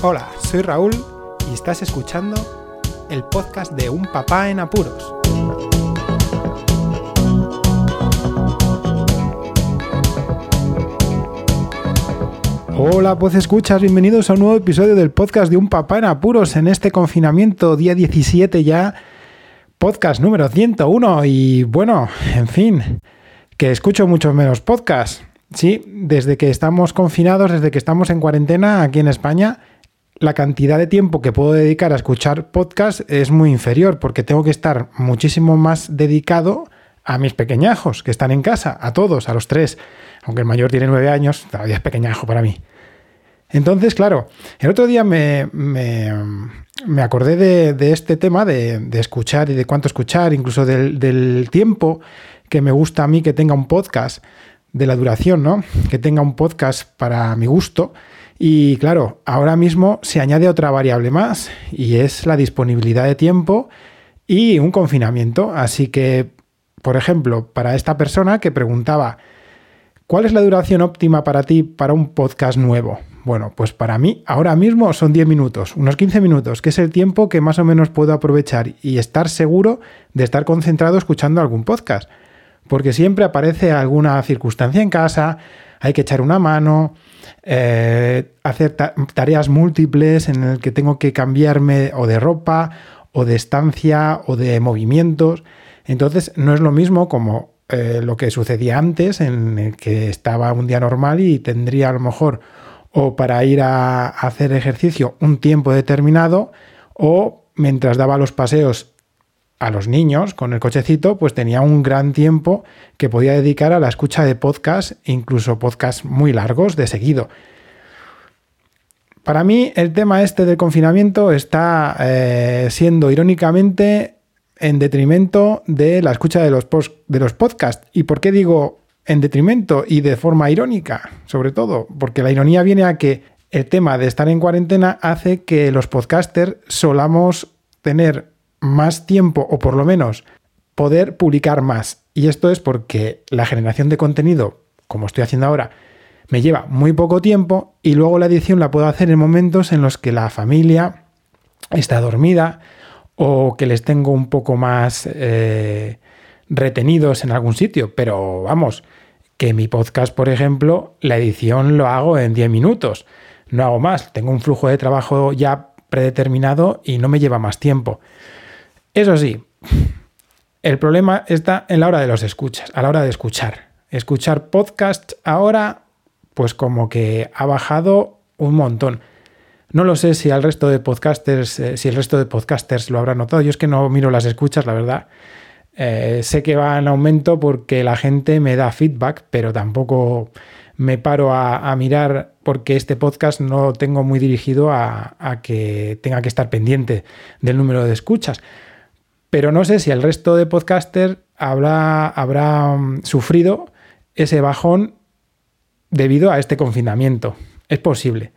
Hola, soy Raúl y estás escuchando el podcast de Un Papá en Apuros. Hola, pues escuchas, bienvenidos a un nuevo episodio del podcast de Un Papá en Apuros en este confinamiento, día 17 ya, podcast número 101 y bueno, en fin, que escucho muchos menos podcasts. Sí, desde que estamos confinados, desde que estamos en cuarentena aquí en España, la cantidad de tiempo que puedo dedicar a escuchar podcast es muy inferior porque tengo que estar muchísimo más dedicado a mis pequeñajos que están en casa, a todos, a los tres. Aunque el mayor tiene nueve años, todavía es pequeñajo para mí. Entonces, claro, el otro día me, me, acordé de, este tema de, escuchar y de cuánto escuchar, incluso del, del tiempo que me gusta a mí que tenga un podcast, de la duración, ¿no? Que tenga un podcast para mi gusto. Y claro, ahora mismo se añade otra variable más y es la disponibilidad de tiempo y un confinamiento. Así que, por ejemplo, para esta persona que preguntaba, ¿cuál es la duración óptima para ti para un podcast nuevo? Bueno, pues para mí ahora mismo son 10 minutos, unos 15 minutos, que es el tiempo que más o menos puedo aprovechar y estar seguro de estar concentrado escuchando algún podcast. Porque siempre aparece alguna circunstancia en casa, hay que echar una mano, eh, hacer tareas múltiples en el que tengo que cambiarme o de ropa, o de estancia, o de movimientos. Entonces no es lo mismo como eh, lo que sucedía antes, en el que estaba un día normal y tendría a lo mejor o para ir a hacer ejercicio un tiempo determinado, o mientras daba los paseos a los niños con el cochecito, pues tenía un gran tiempo que podía dedicar a la escucha de podcasts, incluso podcasts muy largos de seguido. Para mí el tema este del confinamiento está eh, siendo irónicamente en detrimento de la escucha de los, de los podcasts. ¿Y por qué digo en detrimento y de forma irónica? Sobre todo, porque la ironía viene a que el tema de estar en cuarentena hace que los podcasters solamos tener más tiempo o por lo menos poder publicar más. Y esto es porque la generación de contenido, como estoy haciendo ahora, me lleva muy poco tiempo y luego la edición la puedo hacer en momentos en los que la familia está dormida o que les tengo un poco más eh, retenidos en algún sitio. Pero vamos, que mi podcast, por ejemplo, la edición lo hago en 10 minutos. No hago más. Tengo un flujo de trabajo ya predeterminado y no me lleva más tiempo. Eso sí, el problema está en la hora de los escuchas, a la hora de escuchar. Escuchar podcast ahora, pues como que ha bajado un montón. No lo sé si al resto de podcasters, eh, si el resto de podcasters lo habrá notado. Yo es que no miro las escuchas, la verdad. Eh, sé que va en aumento porque la gente me da feedback, pero tampoco me paro a, mirar porque este podcast no tengo muy dirigido a, a que tenga que estar pendiente del número de escuchas. Pero no sé si el resto de podcasters habrá, habrá mm, sufrido ese bajón debido a este confinamiento. Es posible.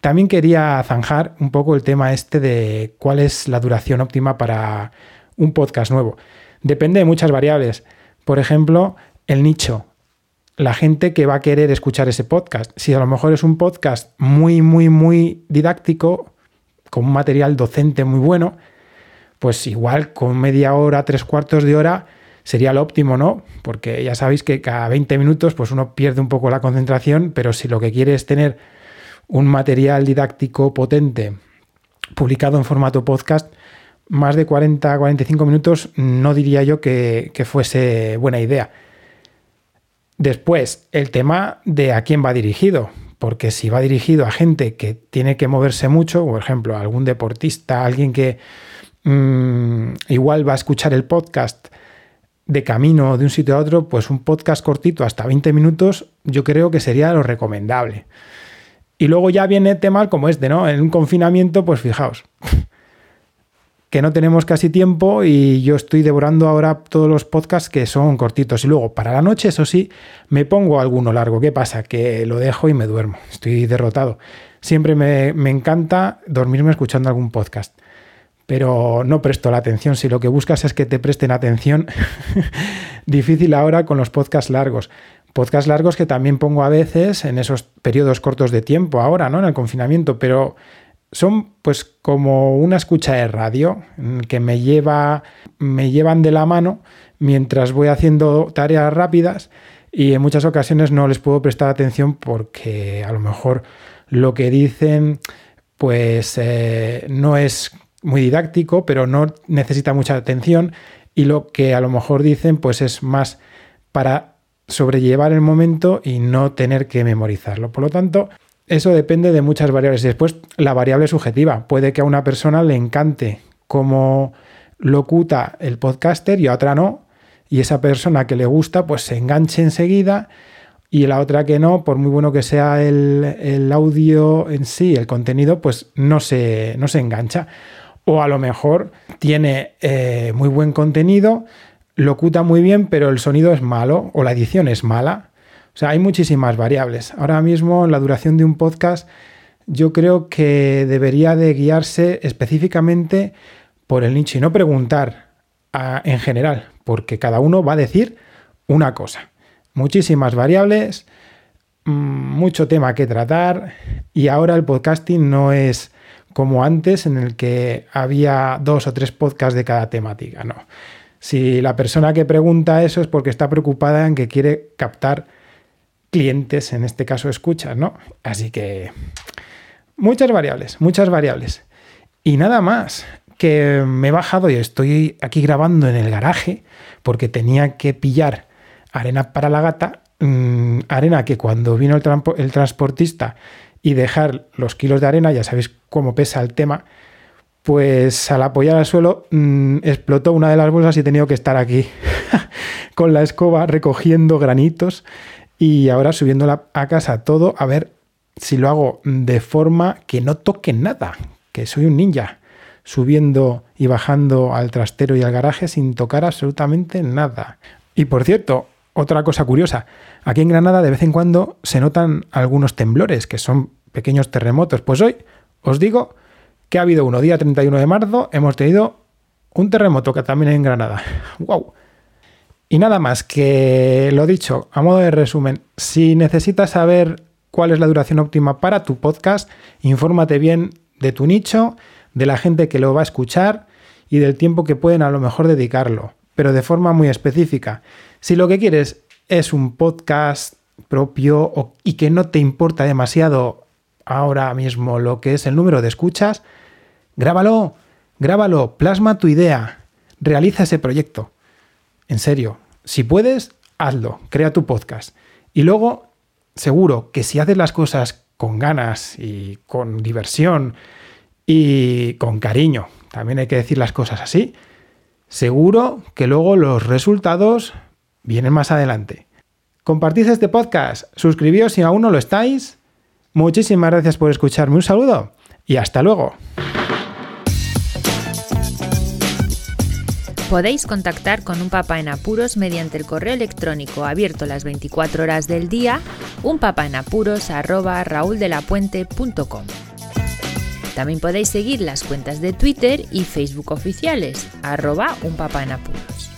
También quería zanjar un poco el tema este de cuál es la duración óptima para un podcast nuevo. Depende de muchas variables. Por ejemplo, el nicho. La gente que va a querer escuchar ese podcast. Si a lo mejor es un podcast muy, muy, muy didáctico, con un material docente muy bueno, pues igual con media hora, tres cuartos de hora sería lo óptimo, ¿no? Porque ya sabéis que cada 20 minutos pues uno pierde un poco la concentración, pero si lo que quiere es tener un material didáctico potente publicado en formato podcast, más de 40, 45 minutos no diría yo que, que fuese buena idea. Después, el tema de a quién va dirigido, porque si va dirigido a gente que tiene que moverse mucho, por ejemplo, algún deportista, alguien que Mm, igual va a escuchar el podcast de camino de un sitio a otro, pues un podcast cortito hasta 20 minutos yo creo que sería lo recomendable. Y luego ya viene tema como este, ¿no? En un confinamiento, pues fijaos, que no tenemos casi tiempo y yo estoy devorando ahora todos los podcasts que son cortitos. Y luego para la noche, eso sí, me pongo alguno largo. ¿Qué pasa? Que lo dejo y me duermo. Estoy derrotado. Siempre me, me encanta dormirme escuchando algún podcast pero no presto la atención. Si lo que buscas es que te presten atención, difícil ahora con los podcasts largos. Podcasts largos que también pongo a veces en esos periodos cortos de tiempo ahora, ¿no? En el confinamiento, pero son pues como una escucha de radio que me lleva me llevan de la mano mientras voy haciendo tareas rápidas y en muchas ocasiones no les puedo prestar atención porque a lo mejor lo que dicen pues eh, no es muy didáctico, pero no necesita mucha atención y lo que a lo mejor dicen pues es más para sobrellevar el momento y no tener que memorizarlo. Por lo tanto, eso depende de muchas variables. Después, la variable subjetiva. Puede que a una persona le encante cómo locuta el podcaster y a otra no. Y esa persona que le gusta, pues se enganche enseguida. Y la otra que no, por muy bueno que sea el, audio en sí, el contenido, pues no se, no se engancha. O a lo mejor tiene eh, muy buen contenido, locuta muy bien, pero el sonido es malo o la edición es mala o sea, hay muchísimas variables. Ahora mismo la duración de un podcast yo creo que debería de guiarse específicamente por el nicho y no preguntar en general, porque cada uno va a decir una cosa. Muchísimas variables, mm, mucho tema que tratar y ahora el podcasting no es como antes en el que había dos o tres podcasts de cada temática, no. Si la persona que pregunta eso es porque está preocupada en que quiere captar clientes, en este caso escuchas, ¿no? Así que muchas variables, muchas variables. Y nada más, que me he bajado y estoy aquí grabando en el garaje porque tenía que pillar arena para la gata, mm, arena que cuando vino el, el transportista y dejar los kilos de arena, ya sabéis cómo pesa el tema, pues al apoyar al suelo mm, explotó una de las bolsas y he tenido que estar aquí con la escoba recogiendo granitos y ahora subiéndola a casa todo, a ver si lo hago de forma que no toque nada, que soy un ninja, subiendo y bajando al trastero y al garaje sin tocar absolutamente nada. Y por cierto, otra cosa curiosa, aquí en Granada de vez en cuando se notan algunos temblores, que son pequeños terremotos. Pues hoy os digo que ha habido uno, día 31 de marzo, hemos tenido un terremoto que también en Granada. ¡Wow! Y nada más que lo dicho, a modo de resumen, si necesitas saber cuál es la duración óptima para tu podcast, infórmate bien de tu nicho, de la gente que lo va a escuchar y del tiempo que pueden a lo mejor dedicarlo, pero de forma muy específica. Si lo que quieres es un podcast propio y que no te importa demasiado ahora mismo lo que es el número de escuchas, grábalo, grábalo, plasma tu idea, realiza ese proyecto. En serio, si puedes, hazlo, crea tu podcast. Y luego, seguro que si haces las cosas con ganas y con diversión y con cariño, también hay que decir las cosas así, seguro que luego los resultados vienen más adelante. Compartid este podcast, suscribíos si aún no lo estáis. Muchísimas gracias por escucharme, un saludo y hasta luego. Podéis contactar con un papá en apuros mediante el correo electrónico abierto las 24 horas del día, unpapaenapuros@rauldelapuente.com. También podéis seguir las cuentas de Twitter y Facebook oficiales, arroba unpapaenapuros.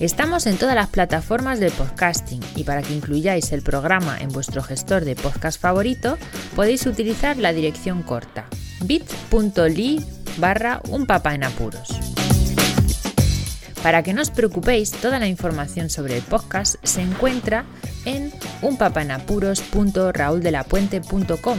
Estamos en todas las plataformas de podcasting y para que incluyáis el programa en vuestro gestor de podcast favorito podéis utilizar la dirección corta bit.ly barra un en apuros. Para que no os preocupéis, toda la información sobre el podcast se encuentra en unpapanapuros.rauldelapuente.com